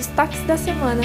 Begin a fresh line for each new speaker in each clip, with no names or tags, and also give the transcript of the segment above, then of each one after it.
destaques da semana.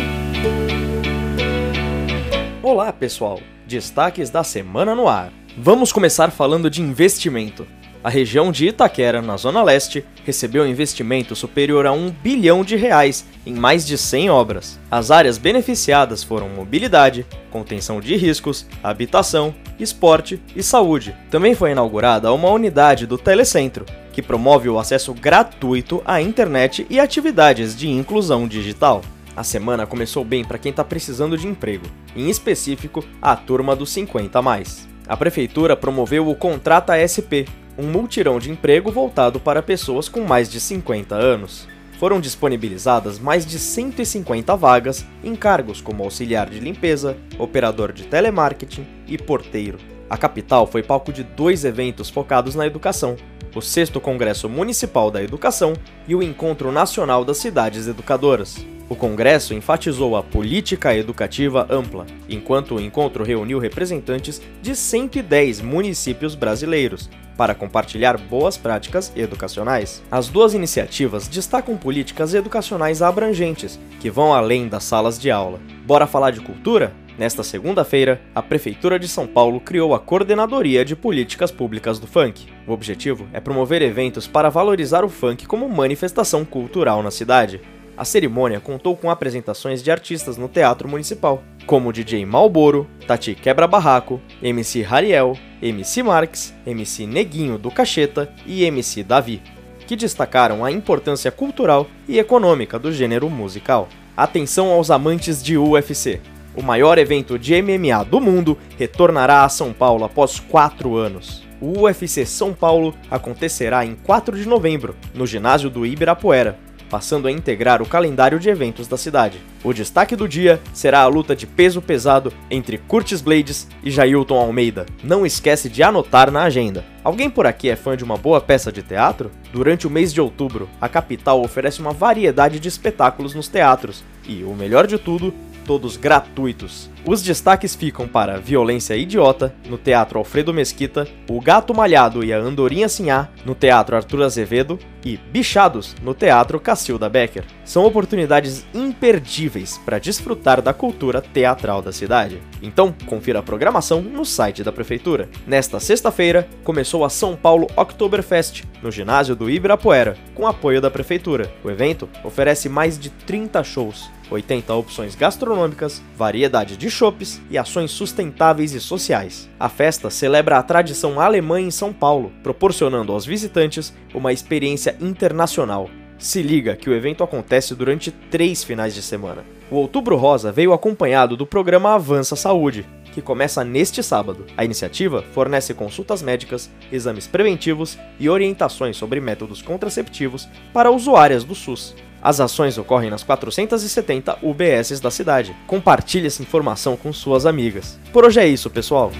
Olá, pessoal! Destaques da semana no ar. Vamos começar falando de investimento. A região de Itaquera, na Zona Leste, recebeu investimento superior a um bilhão de reais em mais de 100 obras. As áreas beneficiadas foram mobilidade, contenção de riscos, habitação, esporte e saúde. Também foi inaugurada uma unidade do Telecentro, que promove o acesso gratuito à internet e atividades de inclusão digital. A semana começou bem para quem está precisando de emprego, em específico a turma dos 50 mais. A prefeitura promoveu o Contrata SP, um multirão de emprego voltado para pessoas com mais de 50 anos. Foram disponibilizadas mais de 150 vagas em cargos como auxiliar de limpeza, operador de telemarketing e porteiro. A capital foi palco de dois eventos focados na educação: o 6 Congresso Municipal da Educação e o Encontro Nacional das Cidades Educadoras. O congresso enfatizou a política educativa ampla, enquanto o encontro reuniu representantes de 110 municípios brasileiros para compartilhar boas práticas educacionais. As duas iniciativas destacam políticas educacionais abrangentes que vão além das salas de aula. Bora falar de cultura? Nesta segunda-feira, a Prefeitura de São Paulo criou a Coordenadoria de Políticas Públicas do Funk. O objetivo é promover eventos para valorizar o funk como manifestação cultural na cidade. A cerimônia contou com apresentações de artistas no Teatro Municipal, como DJ Malboro, Tati Quebra Barraco, MC Rariel, MC Marx, MC Neguinho do Cacheta e MC Davi, que destacaram a importância cultural e econômica do gênero musical. Atenção aos amantes de UFC! O maior evento de MMA do mundo retornará a São Paulo após quatro anos. O UFC São Paulo acontecerá em 4 de novembro, no ginásio do Ibirapuera, passando a integrar o calendário de eventos da cidade. O destaque do dia será a luta de peso pesado entre Curtis Blades e Jailton Almeida. Não esquece de anotar na agenda. Alguém por aqui é fã de uma boa peça de teatro? Durante o mês de outubro, a capital oferece uma variedade de espetáculos nos teatros e, o melhor de tudo, todos gratuitos. Os destaques ficam para Violência Idiota, no Teatro Alfredo Mesquita, O Gato Malhado e a Andorinha Sinhá, no Teatro Arthur Azevedo, e Bichados, no Teatro Cacilda Becker. São oportunidades imperdíveis para desfrutar da cultura teatral da cidade. Então, confira a programação no site da Prefeitura. Nesta sexta-feira, começou a São Paulo Oktoberfest, no ginásio do Ibirapuera, com apoio da Prefeitura. O evento oferece mais de 30 shows, 80 opções gastronômicas, variedade de chopes e ações sustentáveis e sociais. A festa celebra a tradição alemã em São Paulo, proporcionando aos visitantes uma experiência internacional. Se liga que o evento acontece durante três finais de semana. O Outubro Rosa veio acompanhado do programa Avança Saúde, que começa neste sábado. A iniciativa fornece consultas médicas, exames preventivos e orientações sobre métodos contraceptivos para usuárias do SUS. As ações ocorrem nas 470 UBSs da cidade. Compartilhe essa informação com suas amigas. Por hoje é isso, pessoal.